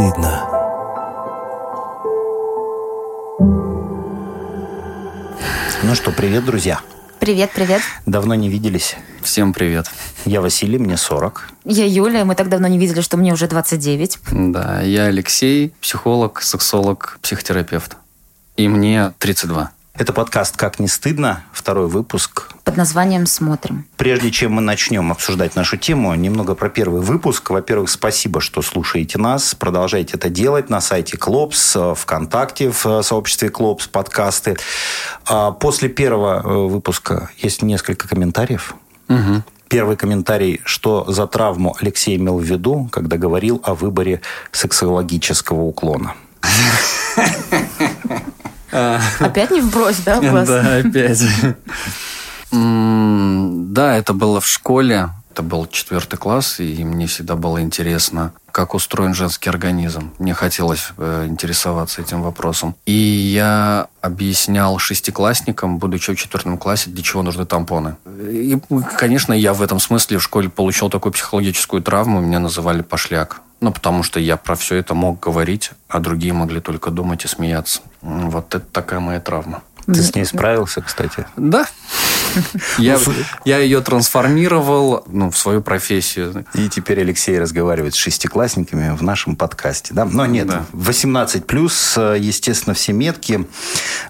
стыдно. Ну что, привет, друзья. Привет, привет. Давно не виделись. Всем привет. Я Василий, мне 40. Я Юля, мы так давно не видели, что мне уже 29. Да, я Алексей, психолог, сексолог, психотерапевт. И мне 32. Это подкаст «Как не стыдно», второй выпуск. Под названием «Смотрим». Прежде чем мы начнем обсуждать нашу тему, немного про первый выпуск. Во-первых, спасибо, что слушаете нас. Продолжайте это делать на сайте Клопс, ВКонтакте, в сообществе Клопс, подкасты. А после первого э, выпуска есть несколько комментариев. Угу. Первый комментарий, что за травму Алексей имел в виду, когда говорил о выборе сексологического уклона. Опять не вбрось, да, в глаз? Да, опять. Да, это было в школе. Это был четвертый класс, и мне всегда было интересно, как устроен женский организм. Мне хотелось э, интересоваться этим вопросом. И я объяснял шестиклассникам, будучи в четвертом классе, для чего нужны тампоны. И, конечно, я в этом смысле в школе получил такую психологическую травму, меня называли пошляк. Ну, потому что я про все это мог говорить, а другие могли только думать и смеяться. Вот это такая моя травма. Ты с ней справился, кстати? Да. Я, я ее трансформировал ну, в свою профессию. И теперь Алексей разговаривает с шестиклассниками в нашем подкасте. Да? Но нет, Да. 18 плюс, естественно, все метки.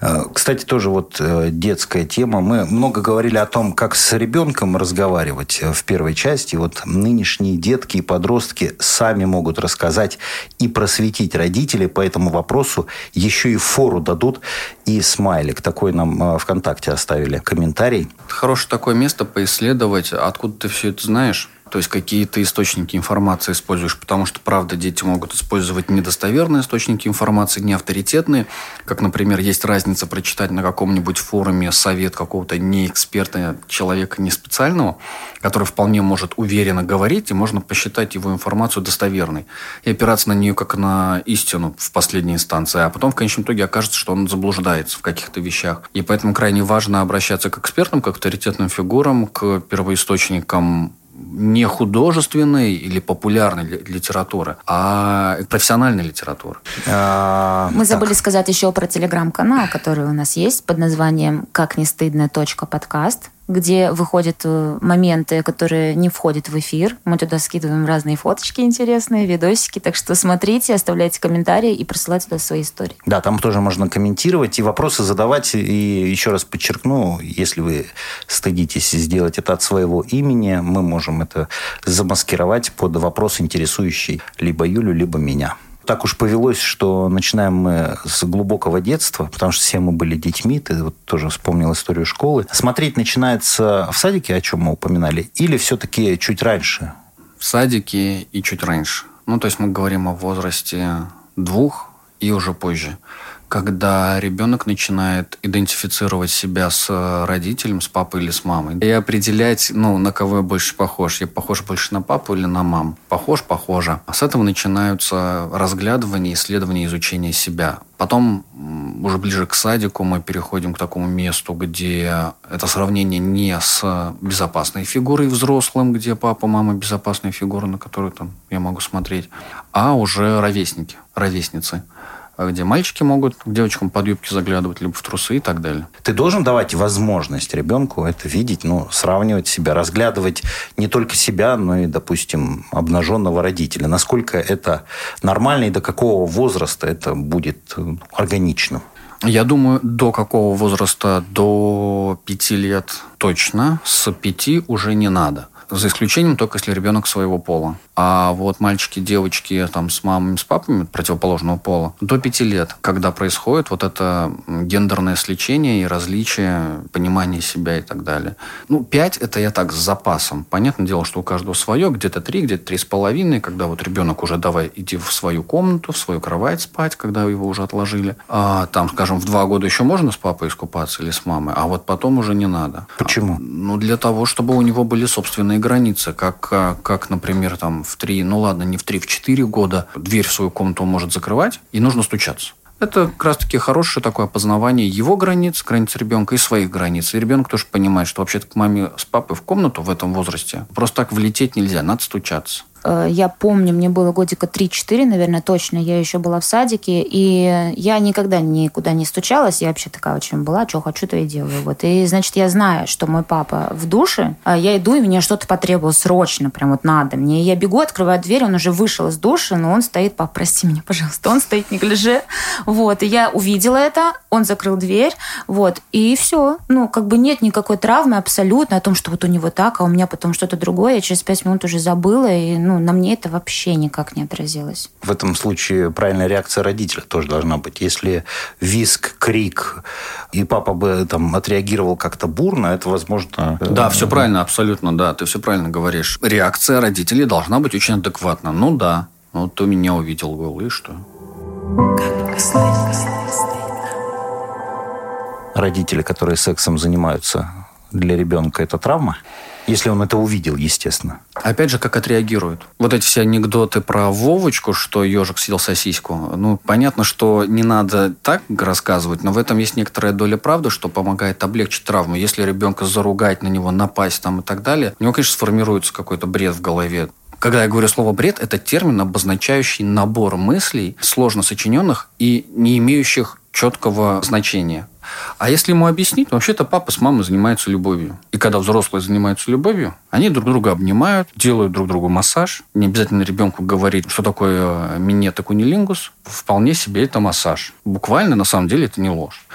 Э, Кстати, тоже вот э, детская тема. Мы много говорили о том, как с ребенком разговаривать э, в первой части. Вот нынешние детки и подростки сами могут рассказать и просветить родителей по этому вопросу. Еще и фору дадут. И смайлик такой нам э, ВКонтакте оставили комментарий. Хорошее такое место поисследовать, откуда ты все это знаешь. То есть какие ты источники информации используешь, потому что, правда, дети могут использовать недостоверные источники информации, не авторитетные. Как, например, есть разница прочитать на каком-нибудь форуме совет какого-то неэксперта, человека не специального, который вполне может уверенно говорить, и можно посчитать его информацию достоверной и опираться на нее как на истину в последней инстанции. А потом в конечном итоге окажется, что он заблуждается в каких-то вещах. И поэтому крайне важно обращаться к экспертам, к авторитетным фигурам, к первоисточникам не художественной или популярной ли- литературы, а профессиональной литературы. А, Мы так. забыли сказать еще про телеграм-канал, который у нас есть под названием «Как не стыдно. подкаст», где выходят э, моменты, которые не входят в эфир. Мы туда скидываем разные фоточки интересные, видосики. Так что смотрите, оставляйте комментарии и присылайте туда свои истории. Да, там тоже можно комментировать и вопросы задавать. И еще раз подчеркну, если вы стыдитесь сделать это от своего имени, мы можем это замаскировать под вопрос, интересующий либо Юлю, либо меня. Так уж повелось, что начинаем мы с глубокого детства, потому что все мы были детьми, ты вот тоже вспомнил историю школы. Смотреть начинается в садике, о чем мы упоминали, или все-таки чуть раньше? В садике и чуть раньше. Ну, то есть мы говорим о возрасте двух и уже позже. Когда ребенок начинает идентифицировать себя с э, родителем, с папой или с мамой. И определять, ну, на кого я больше похож. Я похож больше на папу или на маму. Похож, похоже. А с этого начинаются разглядывания, исследования, изучение себя. Потом, уже ближе к садику, мы переходим к такому месту, где это сравнение не с безопасной фигурой взрослым, где папа, мама безопасные фигуры, на которые там я могу смотреть, а уже ровесники, ровесницы, где мальчики могут к девочкам под юбки заглядывать, либо в трусы и так далее. Ты должен давать возможность ребенку это видеть, ну, сравнивать себя, разглядывать не только себя, но и, допустим, обнаженного родителя. Насколько это нормально и до какого возраста это будет э, органичным? Я думаю, до какого возраста? До пяти лет точно. С пяти уже не надо. За исключением только если ребенок своего пола. А вот мальчики, девочки там с мамами, с папами противоположного пола до пяти лет, когда происходит вот это гендерное сличение и различие, понимание себя и так далее. Ну, пять это я так с запасом. Понятное дело, что у каждого свое, где-то три, где-то три с половиной, когда вот ребенок уже давай идти в свою комнату, в свою кровать спать, когда его уже отложили. А, там, скажем, в два года еще можно с папой искупаться или с мамой, а вот потом уже не надо. Почему? Ну, для того, чтобы у него были собственные границы. Как, а, как, например, там в три, ну ладно, не в три, в четыре года дверь в свою комнату он может закрывать, и нужно стучаться. Это как раз-таки хорошее такое опознавание его границ, границ ребенка и своих границ. И ребенок тоже понимает, что вообще-то к маме с папой в комнату в этом возрасте просто так влететь нельзя, надо стучаться. Э, я помню, мне было годика 3-4, наверное, точно. Я еще была в садике, и я никогда никуда не стучалась. Я вообще такая очень была, что хочу, то и делаю. Вот. И, значит, я знаю, что мой папа в душе. А я иду, и мне что-то потребовалось срочно, прям вот надо мне. И я бегу, открываю дверь, он уже вышел из душа, но он стоит, пап, прости меня, пожалуйста, он стоит не гляже. Вот. И я увидела это, он закрыл дверь, вот. И все. Ну, как бы нет никакой травмы абсолютно о том, что вот у него так, а у меня потом что-то другое. Я через пять минут уже забыла, и ну, на мне это вообще никак не отразилось. В этом случае правильная реакция родителя тоже должна быть. Если виск, крик, и папа бы там отреагировал как-то бурно, это возможно... Э, да, все правильно, абсолютно, да, ты все правильно говоришь. Реакция родителей должна быть очень адекватна. Ну да, ну ты меня увидел голый, и что? Родители, которые сексом занимаются, для ребенка это травма? Если он это увидел, естественно. Опять же, как отреагируют. Вот эти все анекдоты про Вовочку, что ежик съел сосиску. Ну, понятно, что не надо так рассказывать, но в этом есть некоторая доля правды, что помогает облегчить травму. Если ребенка заругать на него, напасть там и так далее, у него, конечно, сформируется какой-то бред в голове. Когда я говорю слово «бред», это термин, обозначающий набор мыслей, сложно сочиненных и не имеющих четкого значения. А если ему объяснить, вообще-то папа с мамой занимаются любовью. И когда взрослые занимаются любовью, они друг друга обнимают, делают друг другу массаж. Не обязательно ребенку говорить, что такое минет и кунилингус. Вполне себе это массаж. Буквально, на самом деле, это не ложь.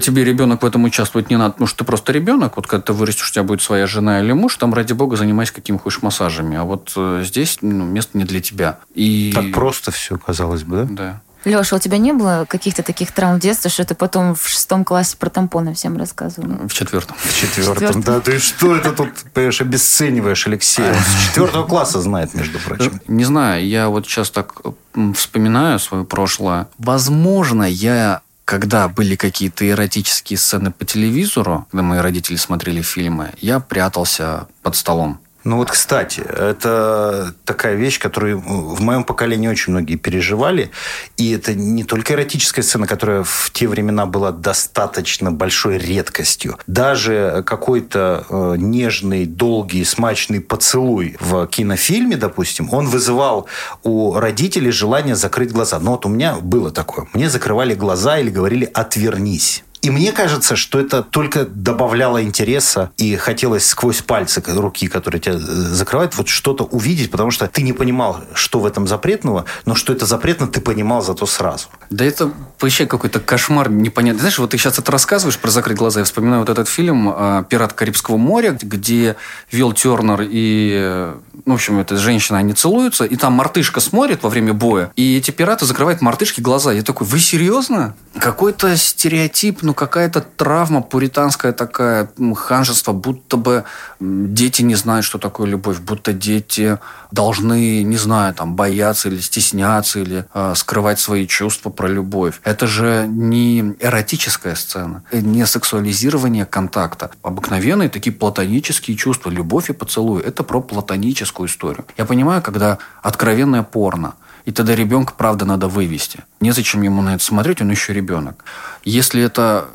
Тебе ребенок в этом участвовать не надо, потому что ты просто ребенок. Вот когда ты вырастешь, у тебя будет своя жена или муж, там, ради бога, занимайся какими хочешь массажами. А вот э, здесь ну, место не для тебя. И... Так просто все, казалось бы, да? Да. Леша, у тебя не было каких-то таких травм в детстве, что ты потом в шестом классе про тампоны всем рассказывал? В четвертом. В четвертом, да. Ты что это тут, понимаешь, обесцениваешь Алексея? С четвертого класса знает, между прочим. Не знаю, я вот сейчас так вспоминаю свое прошлое. Возможно, я когда были какие-то эротические сцены по телевизору, когда мои родители смотрели фильмы, я прятался под столом. Ну вот, кстати, это такая вещь, которую в моем поколении очень многие переживали. И это не только эротическая сцена, которая в те времена была достаточно большой редкостью. Даже какой-то э, нежный, долгий, смачный поцелуй в кинофильме, допустим, он вызывал у родителей желание закрыть глаза. Но вот у меня было такое. Мне закрывали глаза или говорили «отвернись». И мне кажется, что это только добавляло интереса и хотелось сквозь пальцы руки, которые тебя э, закрывают, вот что-то увидеть, потому что ты не понимал, что в этом запретного, но что это запретно, ты понимал зато сразу. Да это вообще какой-то кошмар непонятный. Знаешь, вот ты сейчас это рассказываешь про закрыть глаза, я вспоминаю вот этот фильм э, «Пират Карибского моря», где Вилл Тернер и, ну, в общем, эта женщина, они целуются, и там мартышка смотрит во время боя, и эти пираты закрывают мартышке глаза. Я такой, вы серьезно? Какой-то стереотип, ну, какая-то травма пуританская такая, ханжество, будто бы дети не знают, что такое любовь, будто дети должны, не знаю, там, бояться или стесняться, или э, скрывать свои чувства про любовь. Это же не эротическая сцена, не сексуализирование контакта. Обыкновенные такие платонические чувства, любовь и поцелуй. Это про платоническую историю. Я понимаю, когда откровенное порно – и тогда ребенка, правда, надо вывести. Незачем ему на это смотреть, он еще ребенок. Если это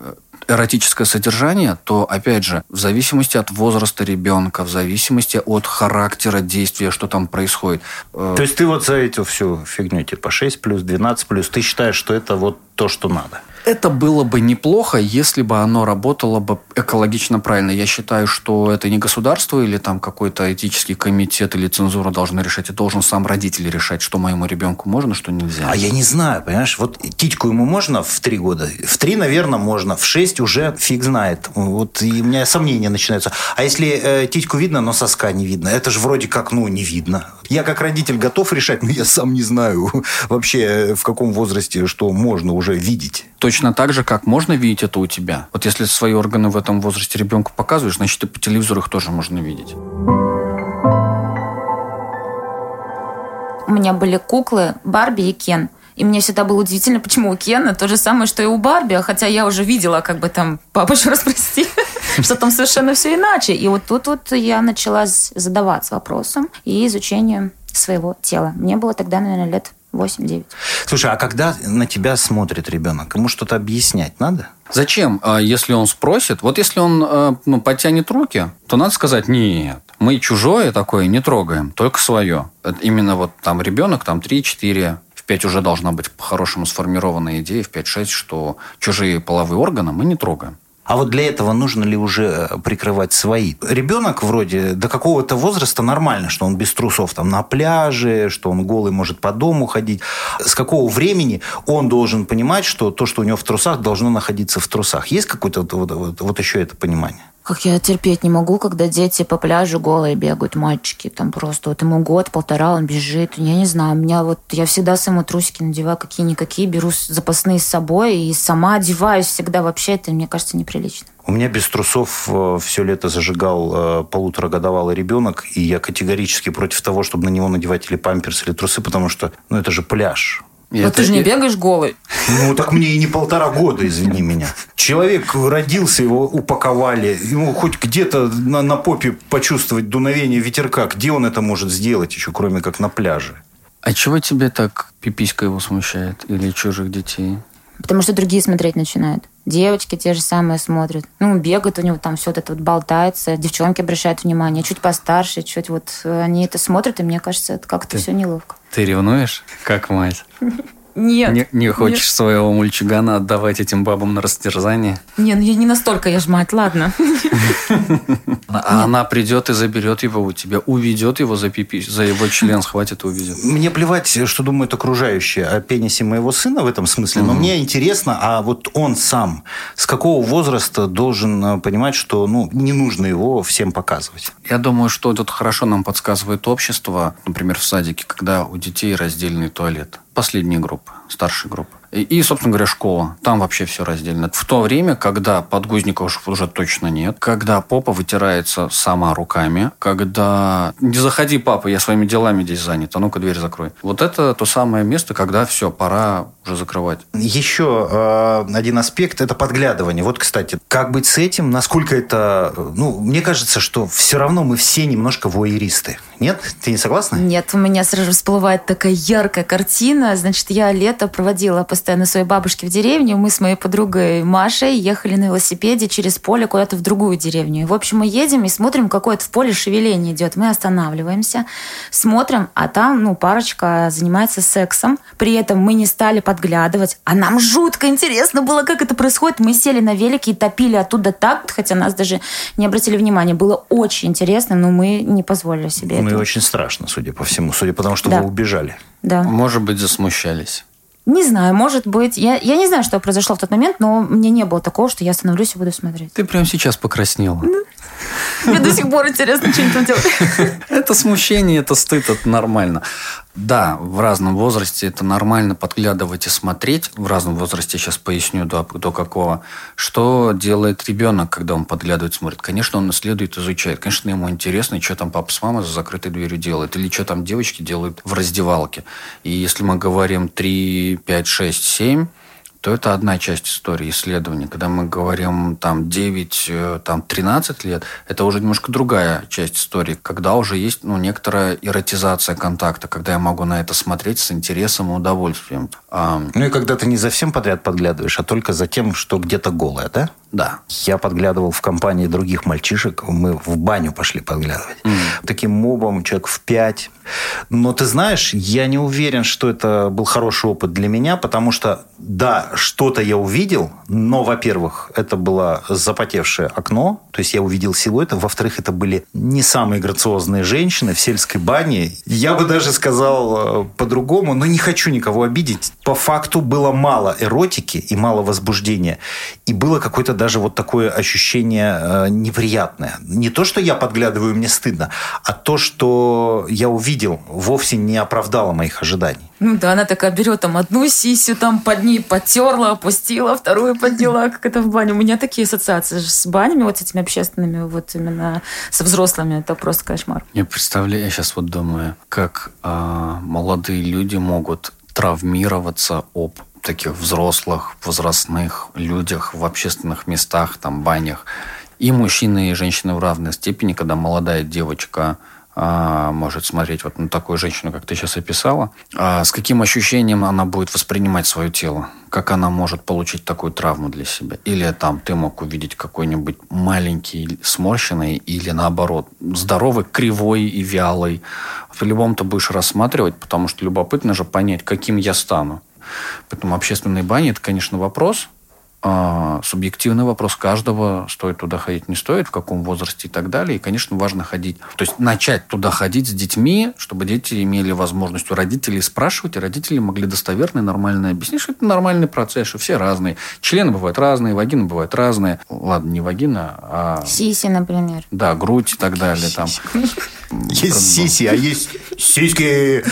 эротическое содержание, то, опять же, в зависимости от возраста ребенка, в зависимости от характера действия, что там происходит. Э, то есть ты вот за эту всю фигню, типа 6 плюс, 12 плюс, ты считаешь, что это вот то, что надо? Это было бы неплохо, если бы оно работало бы экологично правильно. Я считаю, что это не государство или там какой-то этический комитет или цензура должны решать, это должен сам родитель решать, что моему ребенку можно, что нельзя. А я не знаю, понимаешь, вот титьку ему можно в три года, в три, наверное, можно, в шесть уже фиг знает. Вот и у меня сомнения начинаются. А если э, титьку видно, но соска не видно, это же вроде как, ну, не видно. Я как родитель готов решать, но я сам не знаю вообще э, в каком возрасте что можно уже видеть. Точно так же, как можно видеть это у тебя. Вот если свои органы в этом возрасте ребенку показываешь, значит, и по телевизору их тоже можно видеть. У меня были куклы Барби и Кен. И мне всегда было удивительно, почему у Кена то же самое, что и у Барби, хотя я уже видела, как бы там, папа, еще раз прости, что там совершенно все иначе. И вот тут вот я начала задаваться вопросом и изучением своего тела. Мне было тогда, наверное, лет 8-9. Слушай, а когда на тебя смотрит ребенок, ему что-то объяснять надо? Зачем, а, если он спросит? Вот если он а, ну, подтянет руки, то надо сказать, нет, мы чужое такое не трогаем, только свое. Это именно вот там ребенок, там 3-4, в 5 уже должна быть по-хорошему сформированная идея, в 5-6, что чужие половые органы мы не трогаем. А вот для этого нужно ли уже э, прикрывать свои? Ребенок вроде до какого-то возраста нормально, что он без трусов там на пляже, что он голый может по дому ходить. С какого времени он должен понимать, что то, что у него в трусах, должно находиться в трусах? Есть какое-то вот, вот, вот, еще это понимание? Как я терпеть не могу, когда дети по пляжу голые бегают, мальчики. Там просто вот ему год, полтора, он бежит. Я не знаю, у меня вот... Я всегда саму трусики надеваю какие-никакие, беру запасные с собой и сама одеваюсь всегда. Вообще это, мне кажется, неприлично. У меня без трусов э, все лето зажигал э, полуторагодовалый ребенок, и я категорически против того, чтобы на него надевать или памперс, или трусы, потому что, ну, это же пляж. Но это... ты же не бегаешь голый. Ну, так мне и не полтора года, извини меня. Человек родился, его упаковали. Ему хоть где-то на, на попе почувствовать дуновение ветерка. Где он это может сделать еще, кроме как на пляже? А чего тебе так пиписька его смущает? Или чужих детей? Потому что другие смотреть начинают. Девочки те же самые смотрят. Ну, бегают у него там все это вот болтается. Девчонки обращают внимание. Чуть постарше, чуть вот они это смотрят, и мне кажется, это как-то все неловко. Ты ревнуешь, как мать? Нет. Не, не хочешь нет. своего мульчугана отдавать этим бабам на растерзание? Не, ну я не настолько, я ж мать, ладно. А она придет и заберет его у тебя, уведет его за пипи, за его член схватит и уведет. Мне плевать, что думают окружающие о пенисе моего сына в этом смысле, но мне интересно, а вот он сам с какого возраста должен э, понимать, что ну, не нужно его всем показывать? Я думаю, что тут хорошо нам подсказывает общество, например, в садике, когда у детей раздельный туалет. Последние группы, старшие группы. И, и, собственно говоря, школа. Там вообще все раздельно. В то время, когда подгузников уже точно нет, когда попа вытирается сама руками, когда «не заходи, папа, я своими делами здесь занят, а ну-ка дверь закрой». Вот это то самое место, когда все, пора уже закрывать. Еще э, один аспект – это подглядывание. Вот, кстати, как быть с этим? Насколько это… Ну, мне кажется, что все равно мы все немножко воеристы. Нет? Ты не согласна? Нет, у меня сразу всплывает такая яркая картина. Значит, я лето проводила постоянно своей бабушке в деревню. Мы с моей подругой Машей ехали на велосипеде через поле куда-то в другую деревню. И, в общем, мы едем и смотрим, какое-то в поле шевеление идет. Мы останавливаемся, смотрим, а там, ну, парочка занимается сексом. При этом мы не стали подглядывать. А нам жутко интересно было, как это происходит. Мы сели на велике и топили оттуда так, хотя нас даже не обратили внимания. Было очень интересно, но мы не позволили себе Ну и этого. очень страшно, судя по всему. Судя по тому, что Да. вы убежали. Да. Может быть, засмущались. Не знаю, может быть. Я, я не знаю, что произошло в тот момент, но мне не было такого, что я остановлюсь и буду смотреть. Ты прямо сейчас покраснела. Мне до сих пор интересно, что они там делают. Это смущение, это стыд, это нормально. Да, в разном возрасте это нормально подглядывать и смотреть. В разном возрасте, сейчас поясню, до, до какого. Что делает ребенок, когда он подглядывает, смотрит? Конечно, он исследует, изучает. Конечно, ему интересно, что там папа с мамой за закрытой дверью делает. Или что там девочки делают в раздевалке. И если мы говорим 3, 5, 6, 7, то это одна часть истории исследования. Когда мы говорим там 9, э, там 13 лет, это уже немножко другая часть истории, когда уже есть ну, некоторая эротизация контакта, когда я могу на это смотреть с интересом и удовольствием. Ну и когда ты не за всем подряд подглядываешь, а только за тем, что где-то голое, да? Да. Я подглядывал в компании других мальчишек. Мы в баню пошли подглядывать. Таким мобом человек в пять. Но ты знаешь, я не уверен, что это был хороший опыт для меня, потому что, да, что-то я увидел, но, во-первых, это было запотевшее окно, то есть я увидел силуэты. Во-вторых, это были не самые грациозные женщины в сельской бане. Я бы даже сказал э, по-другому, но не хочу никого обидеть. По факту было мало эротики и мало возбуждения. И было какое-то даже вот такое ощущение э, неприятное. Не то, что я подглядываю, мне стыдно, а то, что я увидел, вовсе не оправдало моих ожиданий. Ну да, она такая берет там одну сисю, там под ней потерла, опустила, вторую подняла, как это в бане. У меня такие ассоциации с банями, вот с этими общественными, вот именно со взрослыми. Это просто кошмар. Я представляю, я сейчас вот думаю, как а, молодые люди могут травмироваться об таких взрослых, возрастных людях в общественных местах, там, банях. И мужчины, и женщины в равной степени, когда молодая девочка а, может смотреть вот на такую женщину, как ты сейчас описала, а с каким ощущением она будет воспринимать свое тело, как она может получить такую травму для себя. Или там ты мог увидеть какой-нибудь маленький, сморщенный, или наоборот, здоровый, кривой и вялый. По-любому ты будешь рассматривать, потому что любопытно же понять, каким я стану. Поэтому общественные бани – это, конечно, вопрос – а, субъективный вопрос каждого, стоит туда ходить, не стоит, в каком возрасте и так далее. И, конечно, важно ходить. То есть начать туда ходить с детьми, чтобы дети имели возможность у родителей спрашивать, и родители могли достоверно и нормально объяснить, что это нормальный процесс, что все разные. Члены бывают разные, вагины бывают разные. Ладно, не вагина, а... Сиси, например. Да, грудь и так далее. Там. Есть сиси, а есть сиськи.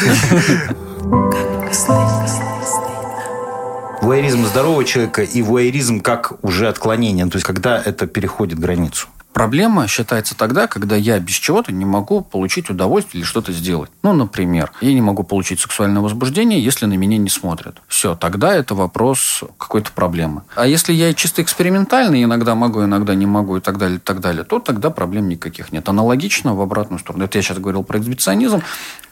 Вуайеризм здорового человека и вуайеризм как уже отклонение, то есть когда это переходит границу. Проблема считается тогда, когда я без чего-то не могу получить удовольствие или что-то сделать. Ну, например, я не могу получить сексуальное возбуждение, если на меня не смотрят. Все, тогда это вопрос какой-то проблемы. А если я чисто экспериментальный, иногда могу, иногда не могу и так далее, и так далее, то тогда проблем никаких нет. Аналогично в обратную сторону. Это я сейчас говорил про эксбиционизм,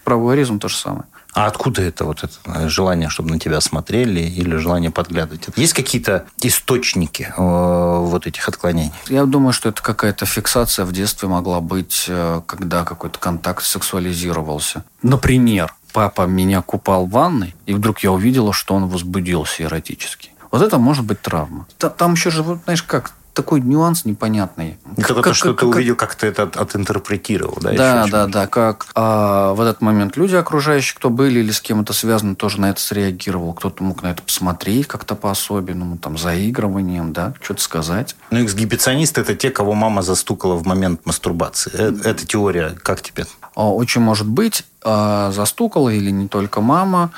про вуайеризм то же самое. А откуда это вот это э, желание, чтобы на тебя смотрели или желание подглядывать? Есть какие-то источники э, вот этих отклонений? Я думаю, что это какая-то фиксация в детстве могла быть, э, когда какой-то контакт сексуализировался. Например, папа меня купал в ванной, и вдруг я увидела, что он возбудился эротически. Вот это может быть травма. Там еще же, знаешь, как такой нюанс непонятный. Это как, то, что как, ты как, увидел, как ты это от, отинтерпретировал, да? Да, да, да. Как а, в этот момент люди окружающие, кто были или с кем это связано, тоже на это среагировал. Кто-то мог на это посмотреть как-то по-особенному, там, заигрыванием, да, что-то сказать. Ну, эксгибиционисты – это те, кого мама застукала в момент мастурбации. Э, эта теория как тебе? А, очень может быть. А, застукала или не только мама.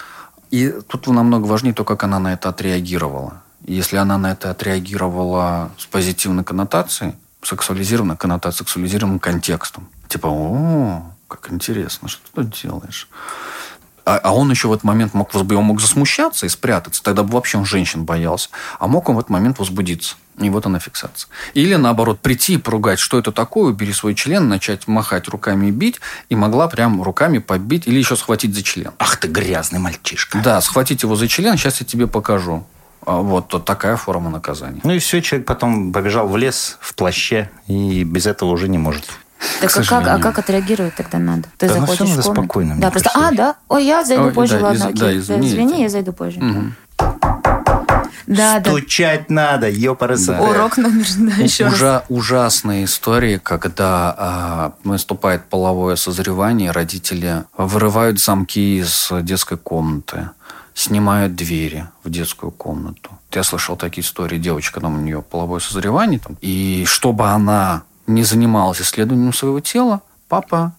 И тут намного важнее то, как она на это отреагировала. Если она на это отреагировала с позитивной коннотацией, сексуализированной коннотацией, сексуализированным контекстом. Типа, о, как интересно, что ты тут делаешь? А, а он еще в этот момент мог, он мог засмущаться и спрятаться. Тогда бы вообще он женщин боялся. А мог он в этот момент возбудиться. И вот она фиксация. Или, наоборот, прийти и поругать, что это такое, убери свой член, начать махать руками и бить, и могла прям руками побить или еще схватить за член. Ах ты грязный мальчишка. Да, схватить его за член, сейчас я тебе покажу. А вот то такая форма наказания. Ну и все, человек потом побежал в лес в плаще и без этого уже не может. Так а как, а как отреагировать тогда надо? Ты да, заходишь ну, в комнату? спокойно. Да, просто, а, да, ой, я зайду Ой, позже, да, ладно, из, окей. Да, извини, извини я зайду позже. Угу. Да, Стучать да. надо, ёпарасы. Да. Урок номер да, еще Ужа, раз. Ужасные истории, когда а, наступает половое созревание, родители вырывают замки из детской комнаты снимают двери в детскую комнату. Я слышал такие истории. Девочка, там у нее половое созревание. Там, и чтобы она не занималась исследованием своего тела, папа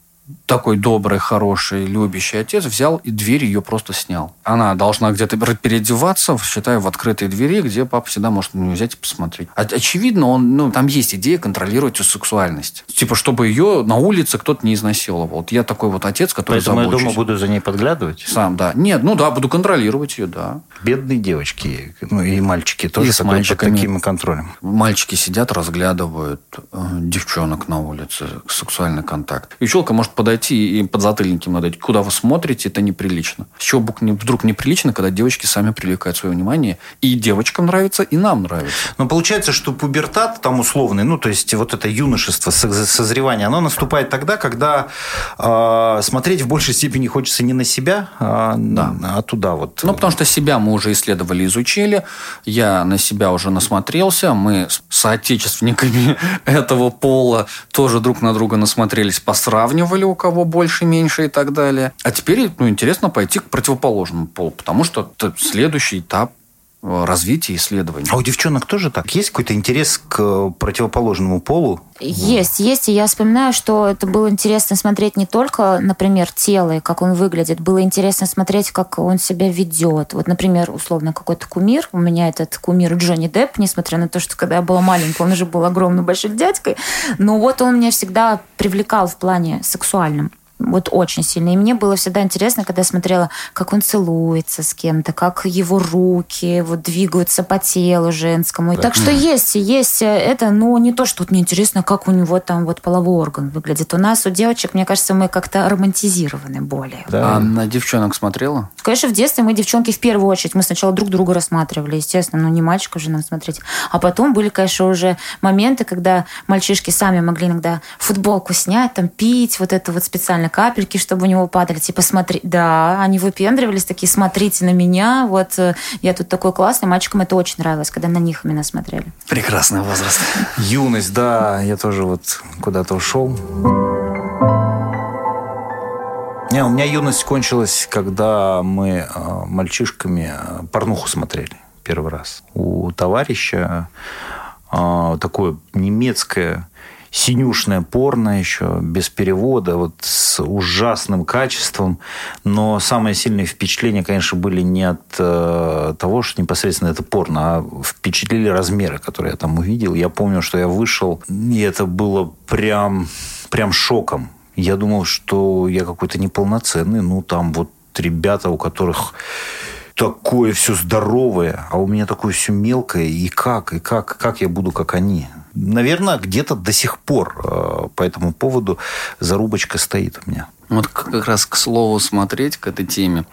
такой добрый, хороший, любящий отец взял и дверь ее просто снял. Она должна где-то переодеваться, считаю, в открытой двери, где папа всегда может на нее взять и посмотреть. Очевидно, он, ну, там есть идея контролировать ее сексуальность. Типа, чтобы ее на улице кто-то не изнасиловал. Вот я такой вот отец, который Поэтому забочусь. я дома буду за ней подглядывать? Сам, да. Нет, ну да, буду контролировать ее, да. Бедные девочки, ну и мальчики тоже и с мальчиками. под таким контролем. Мальчики сидят, разглядывают э, девчонок на улице, сексуальный контакт. И челка может подойти и подзатыльники им надать. Куда вы смотрите, это неприлично. С чего вдруг неприлично, когда девочки сами привлекают свое внимание. И девочкам нравится, и нам нравится. Но получается, что пубертат там условный, ну, то есть вот это юношество, созревание, оно наступает тогда, когда э, смотреть в большей степени хочется не на себя, а, да. а туда вот. Ну, потому что себя мы уже исследовали, изучили. Я на себя уже насмотрелся. Мы с соотечественниками этого пола тоже друг на друга насмотрелись, посравнивали, у кого больше, меньше и так далее. А теперь ну, интересно пойти к противоположному полу, потому что следующий этап развития исследований. А у девчонок тоже так? Есть какой-то интерес к противоположному полу? Есть, есть. И я вспоминаю, что это было интересно смотреть не только, например, тело и как он выглядит. Было интересно смотреть, как он себя ведет. Вот, например, условно, какой-то кумир. У меня этот кумир Джонни Депп, несмотря на то, что когда я была маленькая, он уже был огромным большим дядькой. Но вот он меня всегда привлекал в плане сексуальном. Вот очень сильно. И мне было всегда интересно, когда я смотрела, как он целуется с кем-то, как его руки вот двигаются по телу женскому. И так что есть, есть это, но не то, что вот мне интересно, как у него там вот половой орган выглядит. У нас, у девочек, мне кажется, мы как-то романтизированы более. Да. А на девчонок смотрела? Конечно, в детстве мы девчонки в первую очередь. Мы сначала друг друга рассматривали, естественно, но не мальчика же нам смотреть. А потом были, конечно, уже моменты, когда мальчишки сами могли иногда футболку снять, там пить, вот это вот специально капельки, чтобы у него падали. Типа, смотри, да, они выпендривались такие, смотрите на меня, вот э, я тут такой классный. Мальчикам это очень нравилось, когда на них именно смотрели. Прекрасный возраст. Юность, да, я тоже вот куда-то ушел. Не, у меня юность кончилась, когда мы э, мальчишками э, порнуху смотрели первый раз. У товарища э, такое немецкое синюшное порно еще, без перевода, вот с ужасным качеством. Но самые сильные впечатления, конечно, были не от э, того, что непосредственно это порно, а впечатлили размеры, которые я там увидел. Я помню, что я вышел, и это было прям, прям шоком. Я думал, что я какой-то неполноценный. Ну, там вот ребята, у которых такое все здоровое, а у меня такое все мелкое. И как, и как, как я буду, как они? Наверное, где-то до сих пор э, по этому поводу зарубочка стоит у меня. Вот как раз к слову смотреть к этой теме.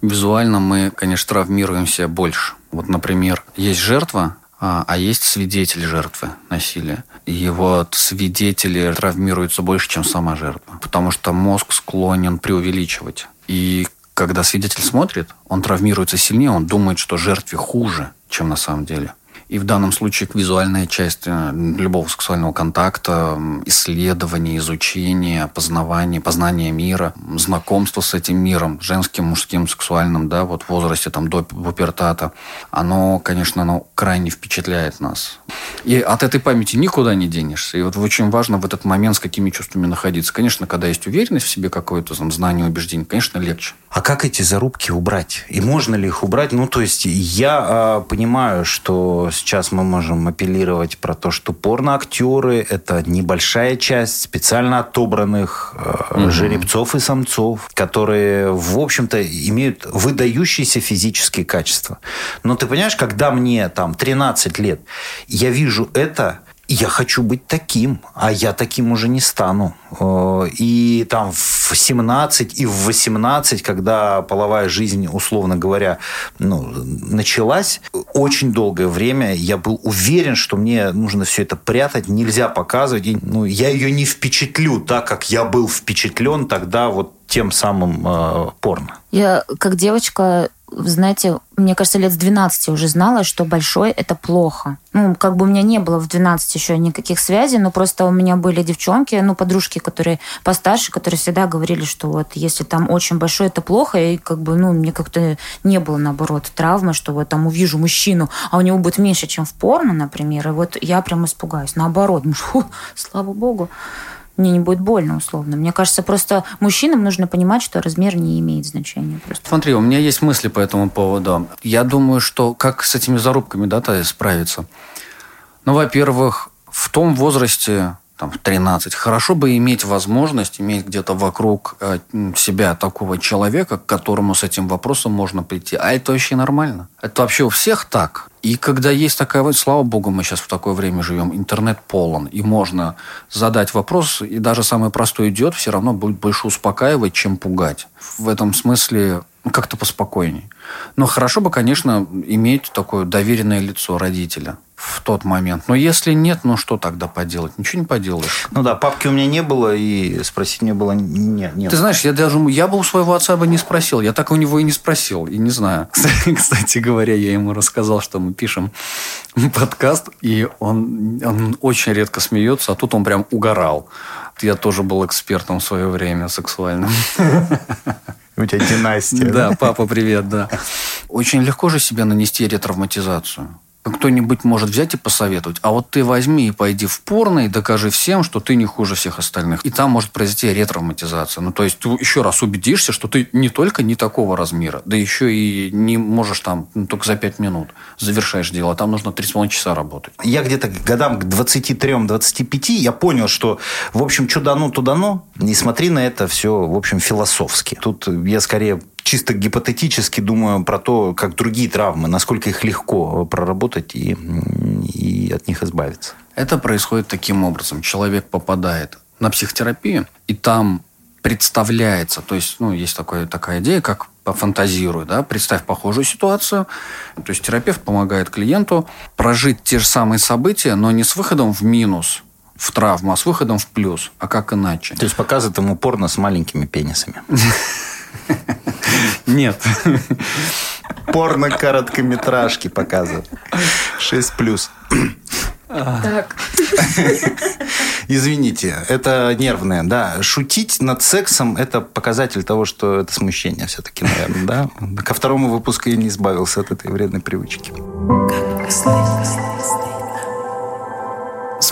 Визуально мы, конечно, травмируемся больше. Вот, например, есть жертва, а, а есть свидетель жертвы насилия. И вот свидетели травмируются больше, чем сама жертва. Потому что мозг склонен преувеличивать. И когда свидетель смотрит, он травмируется сильнее, он думает, что жертве хуже, чем на самом деле. И в данном случае визуальная часть э, любого сексуального контакта, исследования, изучения, познавания, познания мира, знакомства с этим миром, женским, мужским, сексуальным, да, вот в возрасте там до пубертата, оно, конечно, оно крайне впечатляет нас. И от этой памяти никуда не денешься. И вот очень важно в этот момент с какими чувствами находиться. Конечно, когда есть уверенность в себе, какое-то там знание, убеждение, конечно, легче. А как эти зарубки убрать? И можно ли их убрать? Ну, то есть я э, понимаю, что сейчас мы можем апеллировать про то, что порноактеры – это небольшая часть специально отобранных э, mm жеребцов и самцов, которые, в общем-то, имеют выдающиеся физические качества. Но ты понимаешь, когда мне там 13 лет, я вижу это – я хочу быть таким, а я таким уже не стану. Э, и там в 17 и в 18, когда половая жизнь, условно говоря, ну, началась, очень долгое время я был уверен, что мне нужно все это прятать, нельзя показывать. И, ну, я ее не впечатлю так, как я был впечатлен тогда вот тем самым э, порно. Я как девочка знаете, мне кажется, лет с 12 уже знала, что большой – это плохо. Ну, как бы у меня не было в 12 еще никаких связей, но просто у меня были девчонки, ну, подружки, которые постарше, которые всегда говорили, что вот если там очень большой, это плохо, и как бы, ну, мне как-то не было, наоборот, травмы, что вот там увижу мужчину, а у него будет меньше, чем в порно, например, и вот я прям испугаюсь. Наоборот, фу, слава богу мне не будет больно, условно. Мне кажется, просто мужчинам нужно понимать, что размер не имеет значения. Просто. Смотри, у меня есть мысли по этому поводу. Я думаю, что как с этими зарубками да, справиться? Ну, во-первых, в том возрасте, там, в 13, хорошо бы иметь возможность, иметь где-то вокруг э, себя такого человека, к которому с этим вопросом можно прийти. А это вообще нормально. Это вообще у всех так. И когда есть такая, вот, слава богу, мы сейчас в такое время живем, интернет полон, и можно задать вопрос, и даже самый простой идиот все равно будет больше успокаивать, чем пугать. В этом смысле ну, как-то поспокойней. Но хорошо бы, конечно, иметь такое доверенное лицо родителя в тот момент. Но если нет, ну что тогда поделать? Ничего не поделаешь. Ну да, папки у меня не было, и спросить не было нет. нет. Ты знаешь, я даже я бы у своего отца бы не спросил. Я так у него и не спросил, и не знаю. Кстати говоря, я ему рассказал, что мы пишем подкаст, и он, он очень редко смеется, а тут он прям угорал. Я тоже был экспертом в свое время сексуальным. У тебя династия. Да, папа, привет, да. Очень легко же себе нанести ретравматизацию. Кто-нибудь может взять и посоветовать, а вот ты возьми и пойди в порно и докажи всем, что ты не хуже всех остальных. И там может произойти ретравматизация. Ну, то есть ты еще раз убедишься, что ты не только не такого размера, да еще и не можешь там ну, только за 5 минут завершаешь дело. Там нужно 3,5 часа работать. Я где-то к годам к 23-25 я понял, что, в общем, что дано, то дано. Не смотри на это все, в общем, философски. Тут я скорее чисто гипотетически думаю про то, как другие травмы, насколько их легко проработать и, и от них избавиться. Это происходит таким образом. Человек попадает на психотерапию, и там представляется, то есть, ну, есть такое, такая идея, как пофантазируй, да, представь похожую ситуацию. То есть терапевт помогает клиенту прожить те же самые события, но не с выходом в минус, в травму, а с выходом в плюс. А как иначе? То есть показывает ему порно с маленькими пенисами. Нет. Порно-короткометражки показывают. 6 плюс. Так. Извините, это нервное, да. Шутить над сексом – это показатель того, что это смущение все-таки, наверное, да. Ко второму выпуску я не избавился от этой вредной привычки.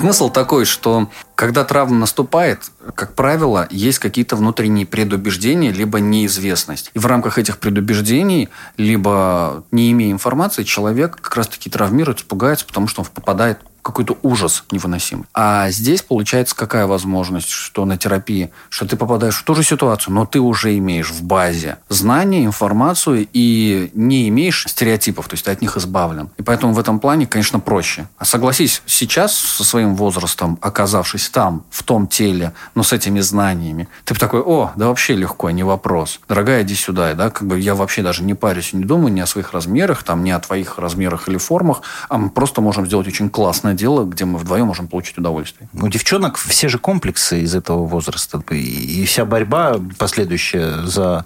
Смысл такой, что когда травма наступает, как правило, есть какие-то внутренние предубеждения, либо неизвестность. И в рамках этих предубеждений, либо не имея информации, человек как раз-таки травмируется, пугается, потому что он попадает какой-то ужас невыносимый. А здесь получается какая возможность, что на терапии, что ты попадаешь в ту же ситуацию, но ты уже имеешь в базе знания, информацию и не имеешь стереотипов, то есть ты от них избавлен. И поэтому в этом плане, конечно, проще. А согласись, сейчас со своим возрастом, оказавшись там, в том теле, но с этими знаниями, ты бы такой, о, да вообще легко, не вопрос. Дорогая, иди сюда. Да, как бы я вообще даже не парюсь, не думаю ни о своих размерах, там, ни о твоих размерах или формах, а мы просто можем сделать очень классное классное дело, где мы вдвоем можем получить удовольствие. У девчонок все же комплексы из этого возраста. И вся борьба последующая за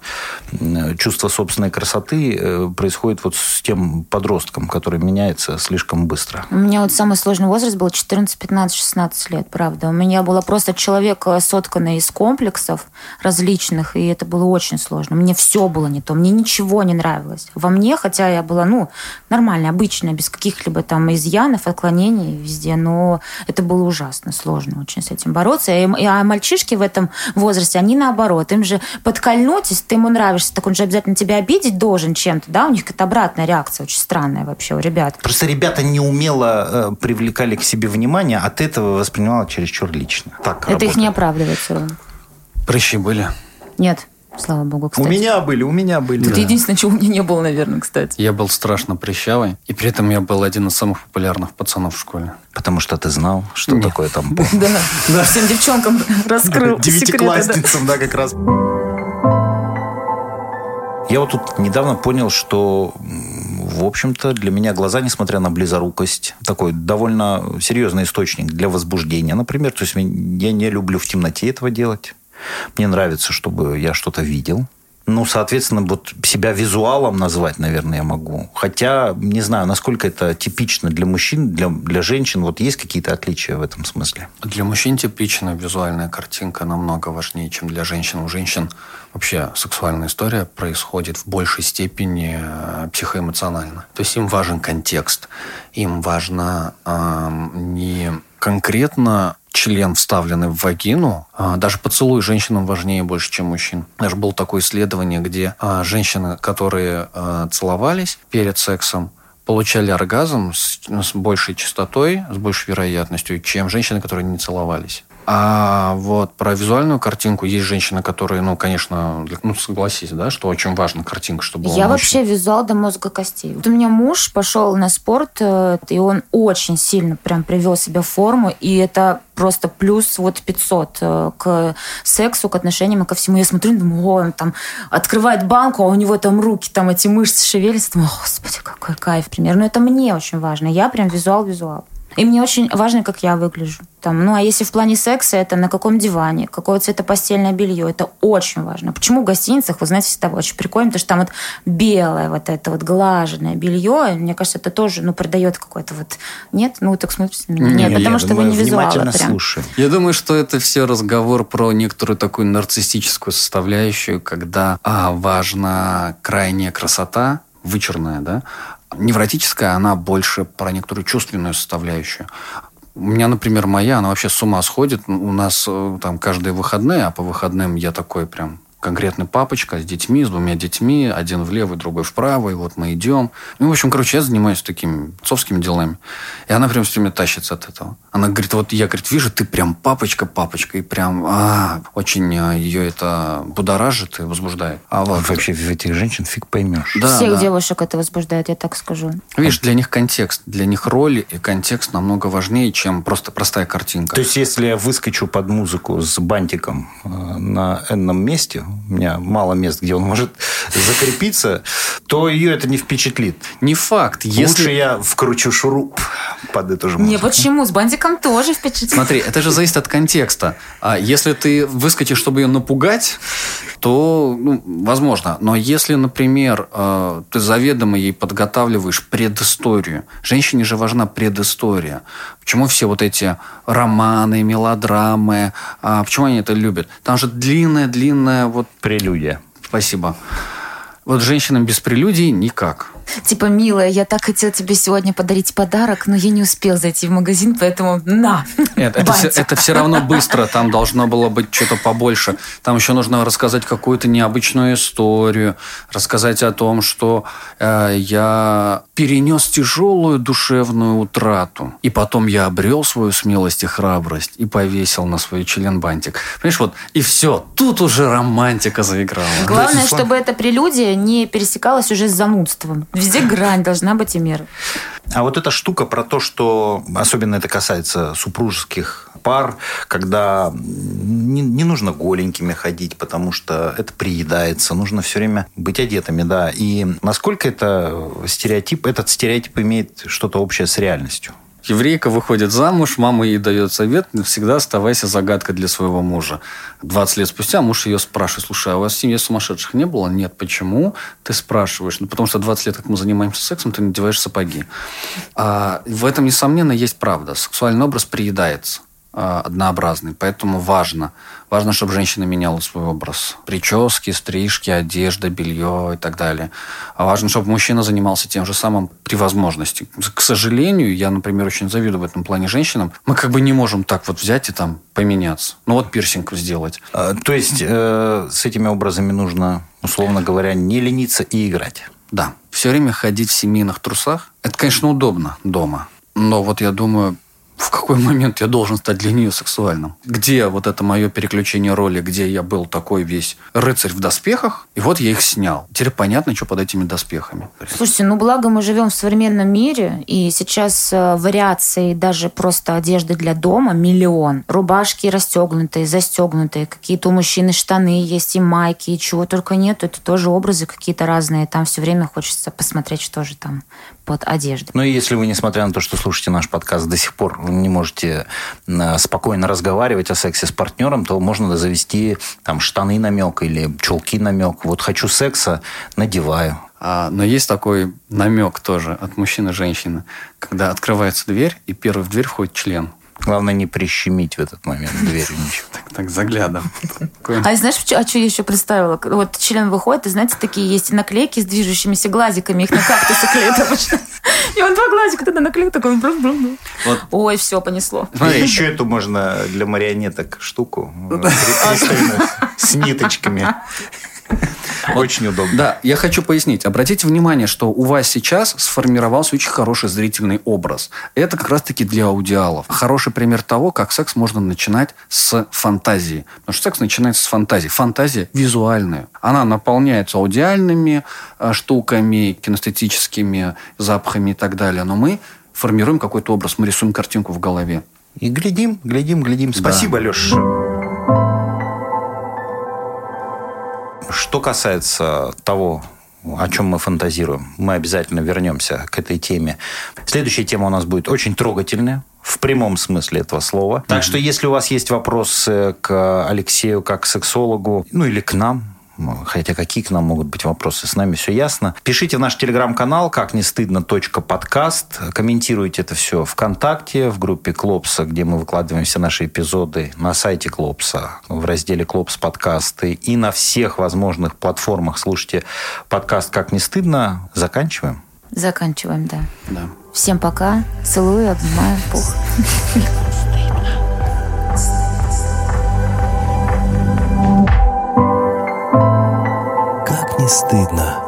чувство собственной красоты э, происходит вот с тем подростком, который меняется слишком быстро. У меня вот самый сложный возраст был 14, 15, 16 лет, правда. У меня было просто человек э, сотканный из комплексов различных, и это было очень сложно. Мне все было не то, мне ничего не нравилось. Во мне, хотя я была, ну, нормальная, обычная, без каких-либо там изъянов, отклонений, везде, но это было ужасно, сложно очень с этим бороться. И, а мальчишки в этом возрасте, они наоборот, им же подкольнуть, если ты ему нравишься, так он же обязательно тебя обидеть должен чем-то, да, у них какая-то обратная реакция, очень странная вообще у ребят. Просто ребята неумело э, привлекали к себе внимание, а ты этого воспринимала чересчур лично. Так Это работает. их не оправдывает все равно. Прыщи были? Нет. Слава богу, кстати. У меня были, у меня были. Это да. единственное, чего у меня не было, наверное, кстати. Я был страшно прыщавый, и при этом я был один из самых популярных пацанов в школе. Потому что ты знал, что Нет. такое там Да, всем девчонкам раскрыл Девятиклассницам, да, как раз. Я вот тут недавно понял, что, в общем-то, для меня глаза, несмотря на близорукость, такой довольно серьезный источник для возбуждения, например. То есть я не люблю в темноте этого делать. Мне нравится, чтобы я что-то видел. Ну, соответственно, вот себя визуалом назвать, наверное, я могу. Хотя, не знаю, насколько это типично для мужчин, для, для женщин. Вот есть какие-то отличия в этом смысле? Для мужчин типичная визуальная картинка намного важнее, чем для женщин. У женщин вообще сексуальная история происходит в большей степени э, психоэмоционально. То есть им важен контекст, им важно э, не конкретно член, вставленный в вагину. А, даже поцелуй женщинам важнее больше, чем мужчин. Даже было такое исследование, где а, женщины, которые а, целовались перед сексом, получали оргазм с, с большей частотой, с большей вероятностью, чем женщины, которые не целовались. А вот про визуальную картинку есть женщины, которые, ну, конечно, ну, согласись, да, что очень важна картинка, чтобы была Я мощной. вообще визуал до мозга костей. Вот у меня муж пошел на спорт, э, и он очень сильно прям привел себя в форму, и это просто плюс вот 500 э, к сексу, к отношениям и ко всему. Я смотрю, думаю, о, он там открывает банку, а у него там руки, там эти мышцы шевелятся. Думаю, господи, какой кайф, пример. Но это мне очень важно. Я прям визуал-визуал. И мне очень важно, как я выгляжу. Там, ну, а если в плане секса, это на каком диване, какого цвета постельное белье, это очень важно. Почему в гостиницах, вы знаете, всегда очень прикольно, потому что там вот белое вот это вот глаженное белье, мне кажется, это тоже, ну, придает какой-то вот... Нет? Ну, так смотрите на меня. Нет, Нет потому что думаю, вы не визуал. прям. Слушаем. Я думаю, что это все разговор про некоторую такую нарциссическую составляющую, когда а, важна крайняя красота, вычурная, да, Невротическая, она больше про некоторую чувственную составляющую. У меня, например, моя, она вообще с ума сходит. У нас э, там каждые выходные, а по выходным я такой прям конкретный папочка с детьми, с двумя детьми, один в левый, другой в правый, вот мы идем. Ну, в общем, короче, я занимаюсь такими отцовскими делами. И она прям все время тащится от этого. Она говорит, вот я, говорит, вижу, ты прям папочка, папочка, и прям а, очень а, ее это будоражит и возбуждает. А вот... Вообще в этих женщин фиг поймешь. Да, Всех да. девушек это возбуждает, я так скажу. Видишь, для них контекст, для них роли и контекст намного важнее, чем просто простая картинка. То есть, если я выскочу под музыку с бантиком э, на энном месте, у меня мало мест, где он может закрепиться, то ее это не впечатлит. Не факт. Если... Лучше я вкручу шуруп под эту же музыку. Не, почему? С бантиком тоже впечатлит. Смотри, это же зависит от контекста. А если ты выскочишь, чтобы ее напугать, то, ну, возможно. Но если, например, э, ты заведомо ей подготавливаешь предысторию. Женщине же важна предыстория. Почему все вот эти романы, мелодрамы, а почему они это любят? Там же длинная-длинная вот... Прелюдия. Спасибо. Вот женщинам без прелюдий никак. Типа, милая, я так хотела тебе сегодня подарить подарок, но я не успел зайти в магазин, поэтому на. Нет, это, все, это все равно быстро. Там должно было быть что-то побольше. Там еще нужно рассказать какую-то необычную историю, рассказать о том, что э, я перенес тяжелую душевную утрату, и потом я обрел свою смелость и храбрость и повесил на свой член бантик. Понимаешь, вот и все. Тут уже романтика заиграла. Главное, чтобы эта прелюдия не пересекалась уже с занудством. Везде грань должна быть и мера. А вот эта штука про то, что особенно это касается супружеских пар, когда не, не нужно голенькими ходить, потому что это приедается, нужно все время быть одетыми, да. И насколько это стереотип, этот стереотип имеет что-то общее с реальностью? Еврейка выходит замуж, мама ей дает совет, всегда оставайся загадкой для своего мужа. 20 лет спустя муж ее спрашивает, слушай, а у вас в семье сумасшедших не было? Нет, почему? Ты спрашиваешь. Ну, потому что 20 лет, как мы занимаемся сексом, ты надеваешь сапоги. А в этом, несомненно, есть правда. Сексуальный образ приедается. А, однообразный. Поэтому важно. Важно, чтобы женщина меняла свой образ. Прически, стрижки, одежда, белье и так далее. А важно, чтобы мужчина занимался тем же самым при возможности. К сожалению, я, например, очень завидую в этом плане женщинам. Мы как бы не можем так вот взять и там поменяться. Ну вот пирсинг сделать. А, то есть э, с этими образами нужно, условно говоря, не лениться и играть. Да. Все время ходить в семейных трусах. Это, конечно, удобно дома. Но вот я думаю, в какой момент я должен стать для нее сексуальным? Где вот это мое переключение роли, где я был такой весь рыцарь в доспехах, и вот я их снял. Теперь понятно, что под этими доспехами. Слушайте, ну благо мы живем в современном мире, и сейчас э, вариаций даже просто одежды для дома миллион. Рубашки расстегнутые, застегнутые, какие-то у мужчины штаны есть, и майки, и чего только нет. Это тоже образы какие-то разные. Там все время хочется посмотреть, что же там под одеждой. Ну и если вы, несмотря на то, что слушаете наш подкаст, до сих пор не можете э, спокойно разговаривать о сексе с партнером, то можно завести там штаны намек или чулки намек. Вот хочу секса, надеваю. А, но есть такой намек тоже от мужчины и женщины, когда открывается дверь, и первый в дверь входит член. Главное не прищемить в этот момент дверь ничего. Так, так заглядом. А знаешь, а что я еще представила? Вот член выходит, и знаете, такие есть наклейки с движущимися глазиками, их на кактусы клеят обычно. И он два глазика тогда наклеил, такой... Вот. Ой, все, понесло. Смотри, еще эту можно для марионеток штуку с ниточками. Очень удобно. Да, я хочу пояснить. Обратите внимание, что у вас сейчас сформировался очень хороший зрительный образ. Это как раз-таки для аудиалов. Хороший пример того, как секс можно начинать с фантазии. Потому что секс начинается с фантазии. Фантазия визуальная. Она наполняется аудиальными э, штуками, кинестетическими запахами и так далее. Но мы формируем какой-то образ, мы рисуем картинку в голове. И глядим, глядим, глядим. Спасибо, да. Леша. Что касается того, о чем мы фантазируем, мы обязательно вернемся к этой теме. Следующая тема у нас будет очень трогательная, в прямом смысле этого слова. Так что, если у вас есть вопросы к Алексею как к сексологу, ну или к нам, Хотя какие к нам могут быть вопросы? С нами все ясно. Пишите в наш телеграм-канал «Как не стыдно. подкаст». Комментируйте это все ВКонтакте, в группе Клопса, где мы выкладываем все наши эпизоды, на сайте Клопса, в разделе Клопс подкасты и на всех возможных платформах. Слушайте подкаст «Как не стыдно». Заканчиваем. Заканчиваем, да. Да. Всем пока. Целую, обнимаю. Пух. Стыдно.